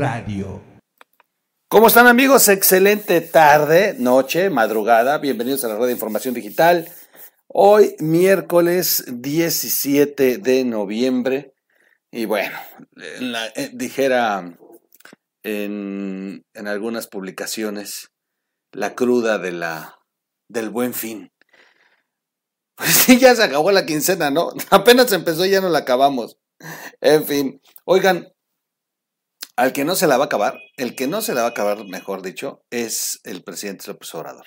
Radio. ¿Cómo están amigos? Excelente tarde, noche, madrugada. Bienvenidos a la red de información digital. Hoy miércoles 17 de noviembre. Y bueno, eh, dijera en, en, algunas publicaciones la cruda de la, del buen fin. Pues sí, ya se acabó la quincena, ¿no? Apenas empezó y ya no la acabamos. En fin, oigan, al que no se la va a acabar, el que no se la va a acabar, mejor dicho, es el presidente López Obrador.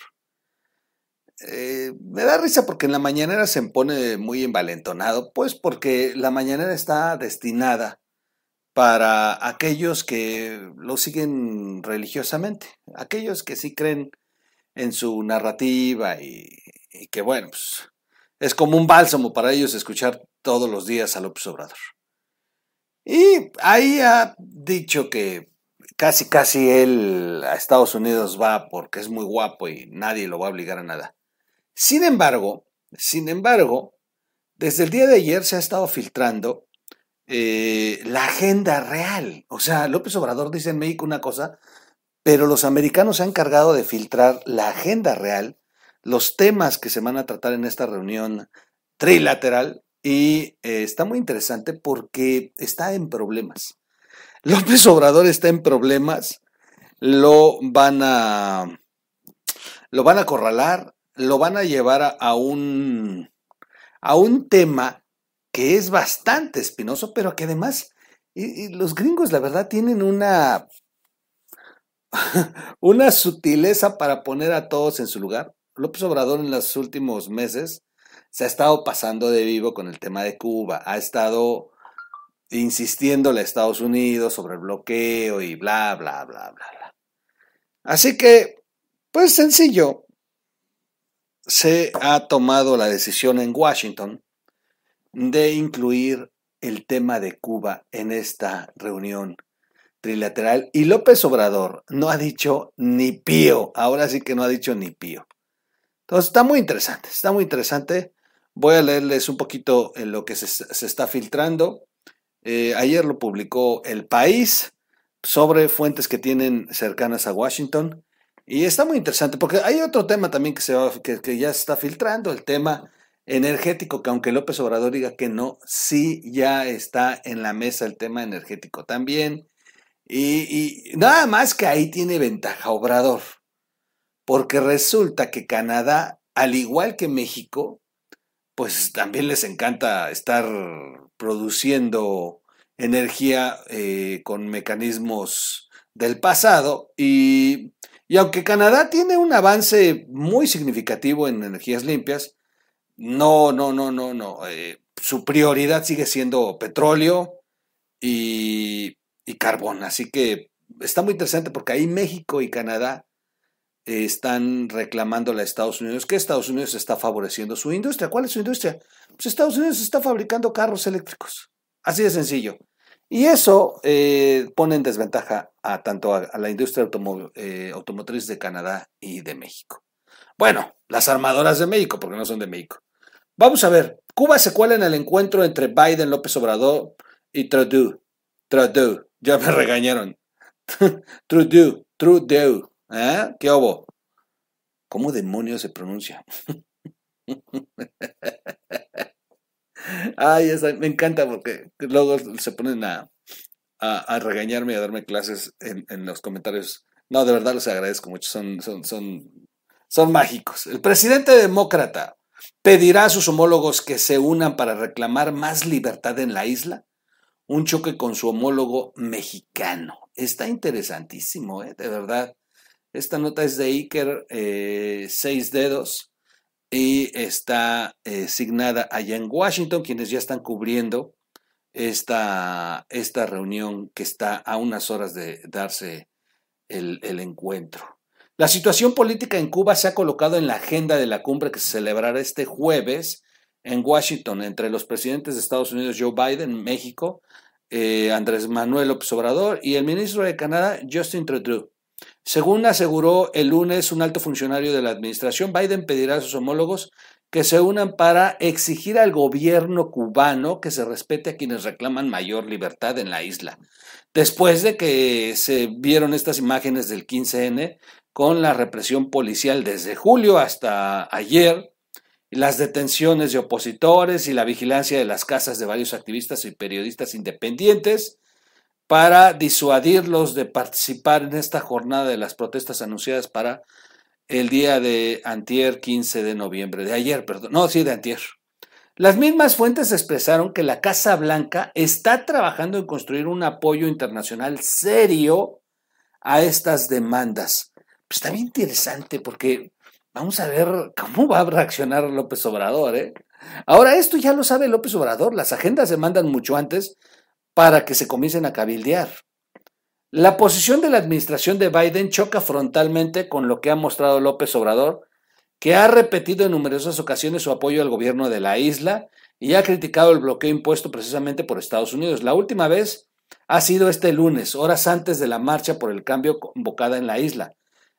Eh, me da risa porque en la mañanera se pone muy envalentonado, pues porque la mañanera está destinada para aquellos que lo siguen religiosamente, aquellos que sí creen en su narrativa y, y que bueno, pues es como un bálsamo para ellos escuchar todos los días a López Obrador. Y ahí ha dicho que casi, casi él a Estados Unidos va porque es muy guapo y nadie lo va a obligar a nada. Sin embargo, sin embargo, desde el día de ayer se ha estado filtrando eh, la agenda real. O sea, López Obrador dice en México una cosa, pero los americanos se han encargado de filtrar la agenda real, los temas que se van a tratar en esta reunión trilateral y eh, está muy interesante porque está en problemas. López Obrador está en problemas, lo van a, lo van a lo van a llevar a, un, a un tema que es bastante espinoso, pero que además los gringos, la verdad, tienen una, una sutileza para poner a todos en su lugar. López Obrador en los últimos meses se ha estado pasando de vivo con el tema de Cuba, ha estado insistiéndole a Estados Unidos sobre el bloqueo y bla, bla, bla, bla, bla. Así que, pues sencillo, se ha tomado la decisión en Washington de incluir el tema de Cuba en esta reunión trilateral y López Obrador no ha dicho ni pío, ahora sí que no ha dicho ni pío. Entonces está muy interesante, está muy interesante. Voy a leerles un poquito en lo que se, está filtrando. Eh, ayer lo publicó El País sobre fuentes que tienen cercanas a Washington. Y está muy interesante porque hay otro tema también que, se que, ya se está filtrando, el tema energético, que aunque López Obrador diga que no, sí ya está en la mesa el tema energético también. Y nada más que ahí tiene ventaja Obrador, porque resulta que Canadá, al igual que México, pues también les encanta estar produciendo energía eh, con mecanismos del pasado y, y, aunque Canadá tiene un avance muy significativo en energías limpias, no, no, no, no, no, eh, su prioridad sigue siendo petróleo y, y carbón, así que está muy interesante porque ahí México y Canadá están reclamando a Estados Unidos que Estados Unidos está favoreciendo su industria. ¿Cuál es su industria? Pues Estados Unidos está fabricando carros eléctricos. Así de sencillo. Y eso eh, pone en desventaja a tanto a, la industria eh, automotriz de Canadá y de México. Bueno, las armadoras de México, porque no son de México. Vamos a ver, Cuba se cuela en el encuentro entre Biden, López Obrador y Trudeau. Trudeau, ya me regañaron. Trudeau, Trudeau. ¿Eh? ¿Qué hubo? ¿Cómo demonios se pronuncia? Ay, me encanta porque luego se ponen a, a, regañarme y a darme clases en, en, los comentarios. No, de verdad los agradezco mucho, son, son, son, son mágicos. El presidente demócrata pedirá a sus homólogos que se unan para reclamar más libertad en la isla. Un choque con su homólogo mexicano. Está interesantísimo, ¿eh? de verdad. Esta nota es de Iker eh, Seis Dedos y está eh, signada allá en Washington, quienes ya están cubriendo esta, esta reunión que está a unas horas de darse el, el encuentro. La situación política en Cuba se ha colocado en la agenda de la cumbre que se celebrará este jueves en Washington entre los presidentes de Estados Unidos Joe Biden, México, eh, Andrés Manuel López Obrador y el ministro de Canadá Justin Trudeau. Según aseguró el lunes un alto funcionario de la administración, Biden pedirá a sus homólogos que se unan para exigir al gobierno cubano que se respete a quienes reclaman mayor libertad en la isla. Después de que se vieron estas imágenes del 15N con la represión policial desde julio hasta ayer, las detenciones de opositores y la vigilancia de las casas de varios activistas y periodistas independientes para disuadirlos de participar en esta jornada de las protestas anunciadas para el día de antier 15 de noviembre, de ayer, perdón, no, sí, de antier. Las mismas fuentes expresaron que la Casa Blanca está trabajando en construir un apoyo internacional serio a estas demandas. Pues está bien interesante porque vamos a ver cómo va a reaccionar López Obrador. ¿eh? Ahora, esto ya lo sabe López Obrador, las agendas se mandan mucho antes para que se comiencen a cabildear. La posición de la administración de Biden choca frontalmente con lo que ha mostrado López Obrador, que ha repetido en numerosas ocasiones su apoyo al gobierno de la isla y ha criticado el bloqueo impuesto precisamente por Estados Unidos. La última vez ha sido este lunes, horas antes de la marcha por el cambio convocada en la isla.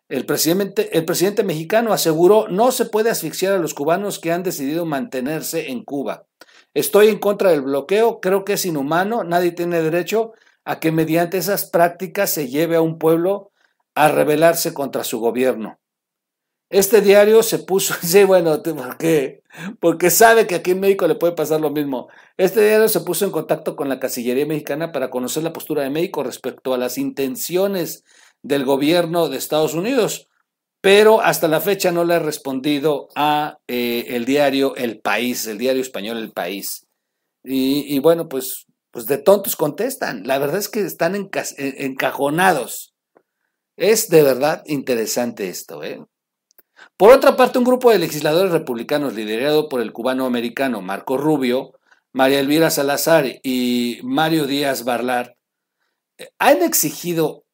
El presidente, el presidente mexicano aseguró no se puede asfixiar a los cubanos que han decidido mantenerse en Cuba. Estoy en contra del bloqueo, creo que es inhumano, nadie tiene derecho a que mediante esas prácticas se lleve a un pueblo a rebelarse contra su gobierno. Este diario se puso, sí, bueno, ¿por qué? Porque sabe que aquí en México le puede pasar lo mismo. Este diario se puso en contacto con la Casillería Mexicana para conocer la postura de México respecto a las intenciones del gobierno de Estados Unidos, pero hasta la fecha no le ha respondido a eh, el diario El País, el diario español El País. Y, bueno, pues pues de tontos contestan. La verdad es que están eh, encajonados. Es de verdad interesante esto. ¿eh? Por otra parte, un grupo de legisladores republicanos liderado por el cubano americano Marco Rubio, María Elvira Salazar y Mario Díaz Barlar han exigido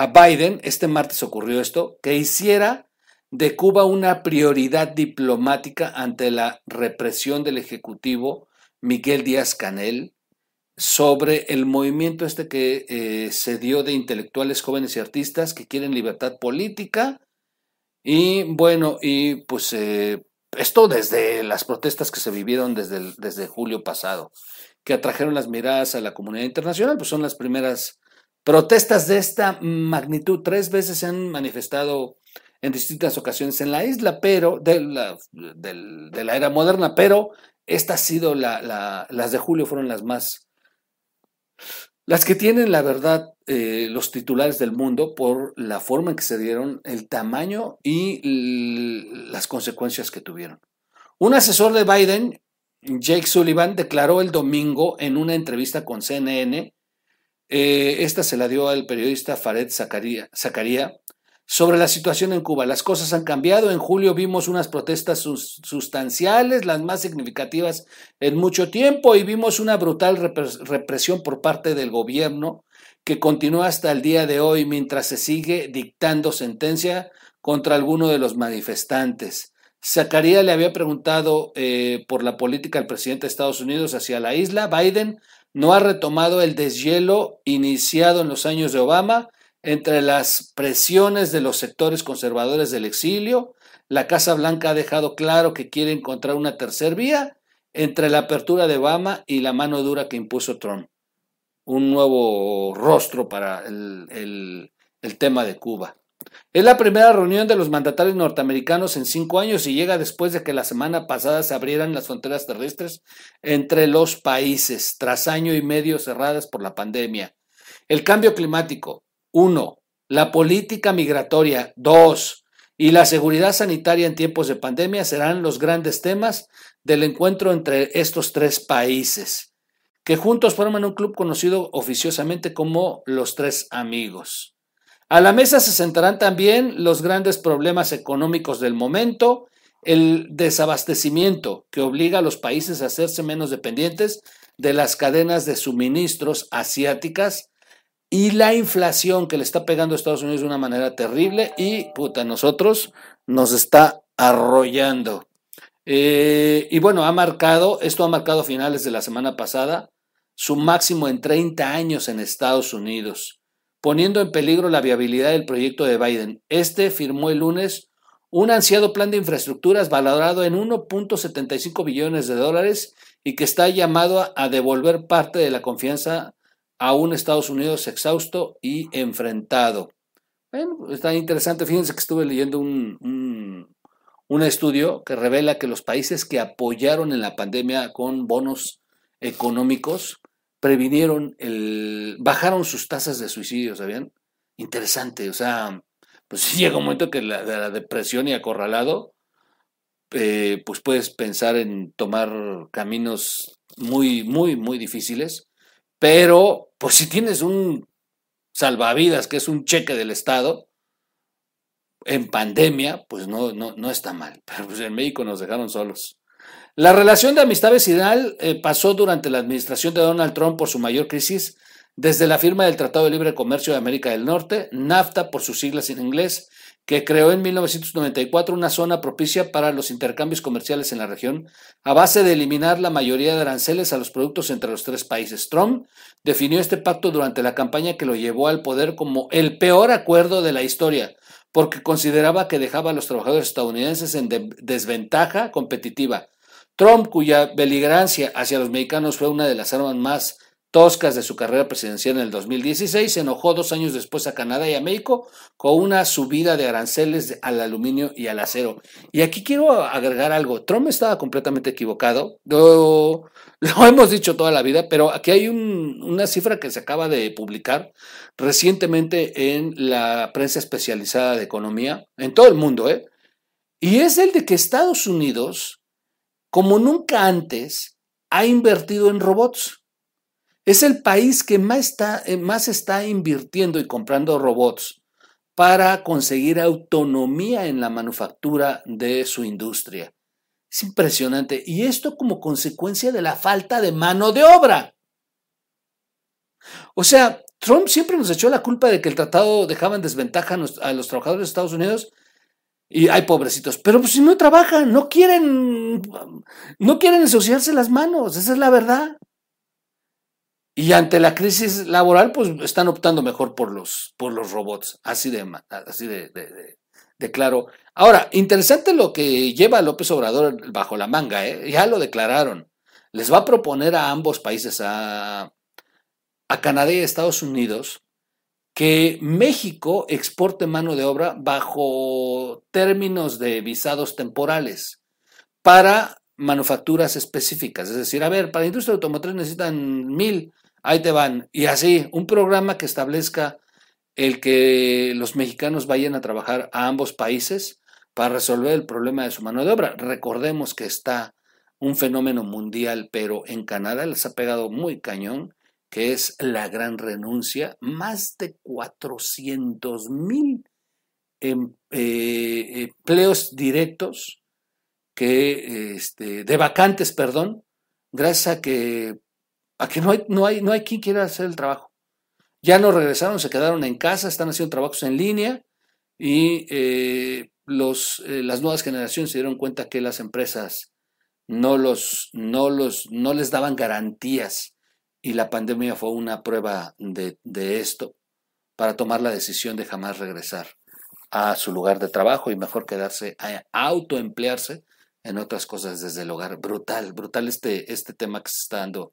a Biden, este martes ocurrió esto, que hiciera de Cuba una prioridad diplomática ante la represión del Ejecutivo Miguel Díaz Canel sobre el movimiento este que eh, se dio de intelectuales jóvenes y artistas que quieren libertad política. Y bueno, y pues eh, esto desde las protestas que se vivieron desde, desde julio pasado, que atrajeron las miradas a la comunidad internacional, pues son las primeras protestas de esta magnitud. Tres veces se han manifestado en distintas ocasiones en la isla, pero de la, de la era moderna, pero estas sido la, las de julio fueron las más, las que tienen la verdad eh, los titulares del mundo por la forma en que se dieron, el tamaño y las consecuencias que tuvieron. Un asesor de Biden, Jake Sullivan, declaró el domingo en una entrevista con CNN, eh, esta se la dio al periodista Fared Zakaria, sobre la situación en Cuba. Las cosas han cambiado. En julio vimos unas protestas sustanciales, las más significativas en mucho tiempo, y vimos una brutal represión por parte del gobierno que continúa hasta el día de hoy mientras se sigue dictando sentencia contra alguno de los manifestantes. Zacarías le había preguntado eh, por la política del presidente de Estados Unidos hacia la isla. Biden no ha retomado el deshielo iniciado en los años de Obama entre las presiones de los sectores conservadores del exilio, la Casa Blanca ha dejado claro que quiere encontrar una tercera vía entre la apertura de Obama y la mano dura que impuso Trump. Un nuevo rostro para el, el tema de Cuba. Es la primera reunión de los mandatarios norteamericanos en cinco años y llega después de que la semana pasada se abrieran las fronteras terrestres entre los países, tras año y medio cerradas por la pandemia. El cambio climático, uno, la política migratoria. Dos, y la seguridad sanitaria en tiempos de pandemia serán los grandes temas del encuentro entre estos tres países, que juntos forman un club conocido oficiosamente como los tres amigos. A la mesa se sentarán también los grandes problemas económicos del momento, el desabastecimiento que obliga a los países a hacerse menos dependientes de las cadenas de suministros asiáticas y la inflación que le está pegando a Estados Unidos de una manera terrible y, puta, nosotros nos está arrollando. Eh, y bueno, ha marcado, esto ha marcado finales de la semana pasada, su máximo en 30 años en Estados Unidos, poniendo en peligro la viabilidad del proyecto de Biden. Este firmó el lunes un ansiado plan de infraestructuras valorado en 1.75 billones de dólares y que está llamado a devolver parte de la confianza a un Estados Unidos exhausto y enfrentado. Bueno, está interesante. Fíjense que estuve leyendo un, un, un, estudio que revela que los países que apoyaron en la pandemia con bonos económicos previnieron el. bajaron sus tasas de suicidio, ¿sabían? Interesante. O sea, pues llega un momento que la, de la depresión y acorralado, eh, pues puedes pensar en tomar caminos muy, muy, muy difíciles. Pero, pues si tienes un salvavidas, que es un cheque del Estado, en pandemia, pues no, no, no está mal. Pero pues en México nos dejaron solos. La relación de amistad vecinal eh, pasó durante la administración de Donald Trump por su mayor crisis, desde la firma del Tratado de Libre Comercio de América del Norte, NAFTA por sus siglas en inglés, que creó en 1994 una zona propicia para los intercambios comerciales en la región, a base de eliminar la mayoría de aranceles a los productos entre los tres países. Trump definió este pacto durante la campaña que lo llevó al poder como el peor acuerdo de la historia, porque consideraba que dejaba a los trabajadores estadounidenses en de desventaja competitiva. Trump, cuya beligerancia hacia los mexicanos fue una de las armas más toscas de su carrera presidencial en el 2016, se enojó dos años después a Canadá y a México con una subida de aranceles al aluminio y al acero. Y aquí quiero agregar algo. Trump estaba completamente equivocado. Lo, hemos dicho toda la vida, pero aquí hay un, una cifra que se acaba de publicar recientemente en la prensa especializada de economía, en todo el mundo, ¿eh? Y es el de que Estados Unidos, como nunca antes, ha invertido en robots. Es el país que más está, eh, más está invirtiendo y comprando robots para conseguir autonomía en la manufactura de su industria. Es impresionante. Y esto como consecuencia de la falta de mano de obra. O sea, Trump siempre nos echó la culpa de que el tratado dejaba en desventaja a los trabajadores de Estados Unidos. Y hay pobrecitos, pero pues si no trabajan, no quieren, no quieren ensuciarse las manos, esa es la verdad. Y ante la crisis laboral, pues están optando mejor por los, por los robots, así de, así de, de, claro. Ahora, interesante lo que lleva López Obrador bajo la manga, ¿eh? ya lo declararon. Les va a proponer a ambos países, a, a Canadá y a Estados Unidos, que México exporte mano de obra bajo términos de visados temporales para manufacturas específicas. Es decir, a ver, para la industria automotriz necesitan mil, ahí te van. Y así, un programa que establezca el que los mexicanos vayan a trabajar a ambos países para resolver el problema de su mano de obra. Recordemos que está un fenómeno mundial, pero en Canadá les ha pegado muy cañón, que es la gran renuncia. Más de 400 mil em, eh, empleos directos que, este, de vacantes, perdón, gracias a que, a que no, hay, no, hay, no hay quien quiera hacer el trabajo. Ya no regresaron, se quedaron en casa, están haciendo trabajos en línea y eh, los, eh, las nuevas generaciones se dieron cuenta que las empresas no, los, no, los, no les daban garantías y la pandemia fue una prueba de, esto para tomar la decisión de jamás regresar a su lugar de trabajo y mejor quedarse a autoemplearse en otras cosas desde el hogar. Brutal, brutal este, este tema que se está dando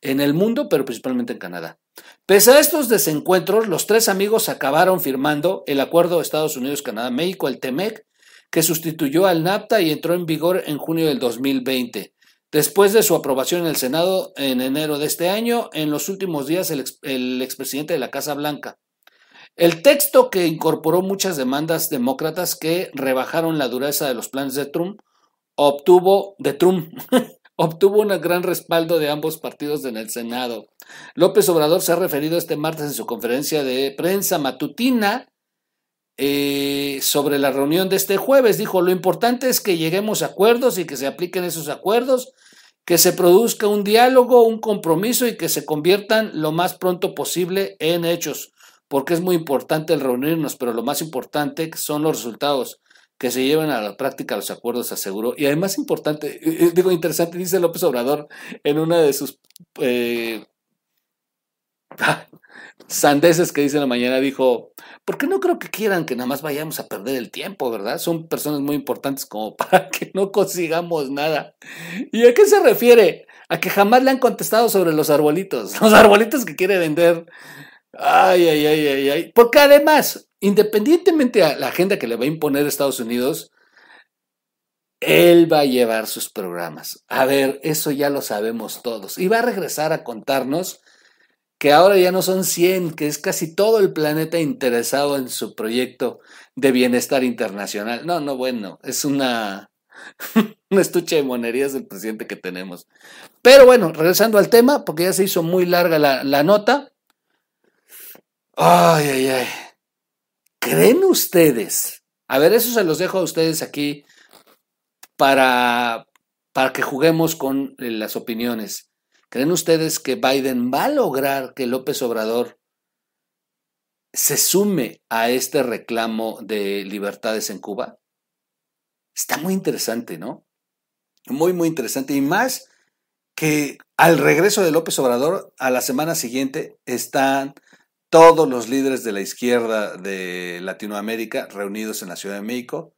en el mundo, pero principalmente en Canadá. Pese a estos desencuentros, los tres amigos acabaron firmando el acuerdo de Estados Unidos-Canadá-México, el TEMEC, que sustituyó al NAFTA y entró en vigor en junio del 2020. Después de su aprobación en el Senado en enero de este año, en los últimos días el, ex, el expresidente de la Casa Blanca. El texto que incorporó muchas demandas demócratas que rebajaron la dureza de los planes de Trump obtuvo de Trump. obtuvo un gran respaldo de ambos partidos en el Senado. López Obrador se ha referido este martes en su conferencia de prensa matutina eh, sobre la reunión de este jueves. Dijo, lo importante es que lleguemos a acuerdos y que se apliquen esos acuerdos, que se produzca un diálogo, un compromiso y que se conviertan lo más pronto posible en hechos, porque es muy importante el reunirnos, pero lo más importante son los resultados que se lleven a la práctica los acuerdos, aseguró. Y además importante, eh, eh, digo interesante, dice López Obrador en una de sus... Eh, sandeces que dice en la mañana dijo, porque no creo que quieran que nada más vayamos a perder el tiempo, ¿verdad? Son personas muy importantes como para que no consigamos nada. ¿Y a qué se refiere? A que jamás le han contestado sobre los arbolitos, los arbolitos que quiere vender. Ay, ay, ay, ay, ay. Porque además, independientemente a la agenda que le va a imponer Estados Unidos, él va a llevar sus programas. A ver, eso ya lo sabemos todos. Y va a regresar a contarnos que ahora ya no son 100, que es casi todo el planeta interesado en su proyecto de bienestar internacional. No, no, bueno, es una, un estuche de monerías del presidente que tenemos. Pero bueno, regresando al tema, porque ya se hizo muy larga la, nota. Ay, ay, ay. ¿Creen ustedes? A ver, eso se los dejo a ustedes aquí para, para que juguemos con las opiniones. ¿Creen ustedes que Biden va a lograr que López Obrador se sume a este reclamo de libertades en Cuba? Está muy interesante, ¿no? Muy, muy interesante. Y más que al regreso de López Obrador, a la semana siguiente, están todos los líderes de la izquierda de Latinoamérica reunidos en la Ciudad de México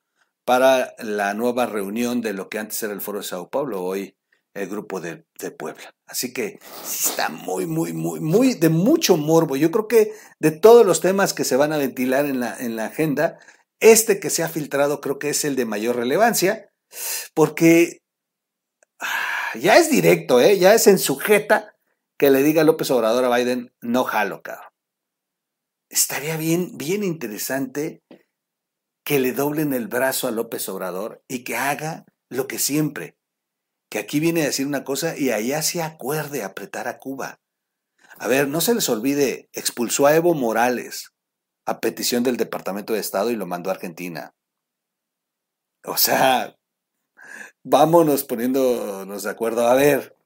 para la nueva reunión de lo que antes era el Foro de Sao Paulo, hoy el grupo de, Puebla. Así que está muy, muy, muy, muy de mucho morbo. Yo creo que de todos los temas que se van a ventilar en la, en la agenda, este que se ha filtrado creo que es el de mayor relevancia, porque ah, ya es directo, ¿eh? ya es en sujeta que le diga López Obrador a Biden, no jalo, cabrón. Estaría bien, bien interesante que le doblen el brazo a López Obrador y que haga lo que siempre, que aquí viene a decir una cosa y allá se acuerde apretar a Cuba. A ver, no se les olvide, expulsó a Evo Morales a petición del Departamento de Estado y lo mandó a Argentina. O sea, vámonos poniéndonos de acuerdo. A ver,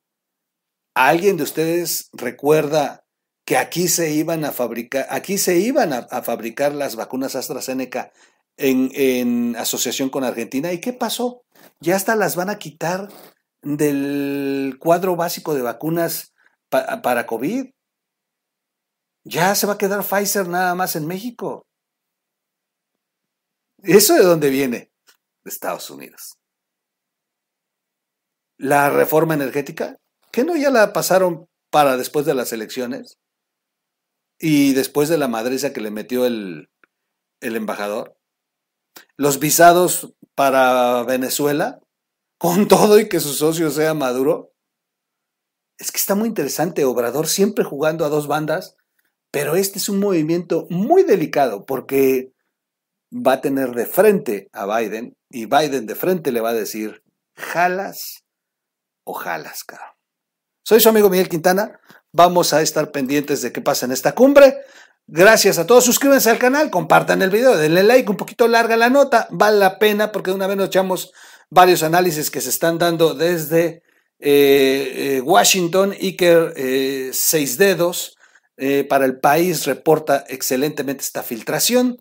¿alguien de ustedes recuerda que aquí se iban a fabricar, aquí se iban a, a fabricar las vacunas AstraZeneca en, en asociación con Argentina? ¿Y qué pasó? Ya hasta las van a quitar del cuadro básico de vacunas para COVID. Ya se va a quedar Pfizer nada más en México. ¿Eso de dónde viene? De Estados Unidos. La reforma energética, que no ya la pasaron para después de las elecciones y después de la madriza que le metió el, el embajador. Los visados para Venezuela, con todo y que su socio sea Maduro. Es que está muy interesante, Obrador siempre jugando a dos bandas, pero este es un movimiento muy delicado porque va a tener de frente a Biden y Biden de frente le va a decir, jalas o jalas, cabrón. Soy su amigo Miguel Quintana, vamos a estar pendientes de qué pasa en esta cumbre. Gracias a todos, suscríbanse al canal, compartan el video, denle like, un poquito larga la nota, vale la pena porque de una vez nos echamos varios análisis que se están dando desde eh, eh, Washington, Iker eh, Seis Dedos, para el país reporta excelentemente esta filtración.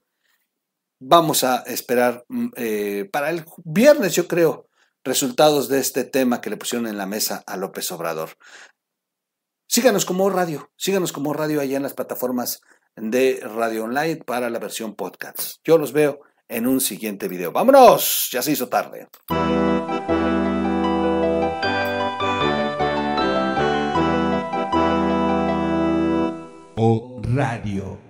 Vamos a esperar mm, para el viernes, yo creo, resultados de este tema que le pusieron en la mesa a López Obrador. Síganos como radio, síganos como radio allá en las plataformas de Radio Online para la versión podcast. Yo los veo en un siguiente video. ¡Vámonos! Ya se hizo tarde. O Radio.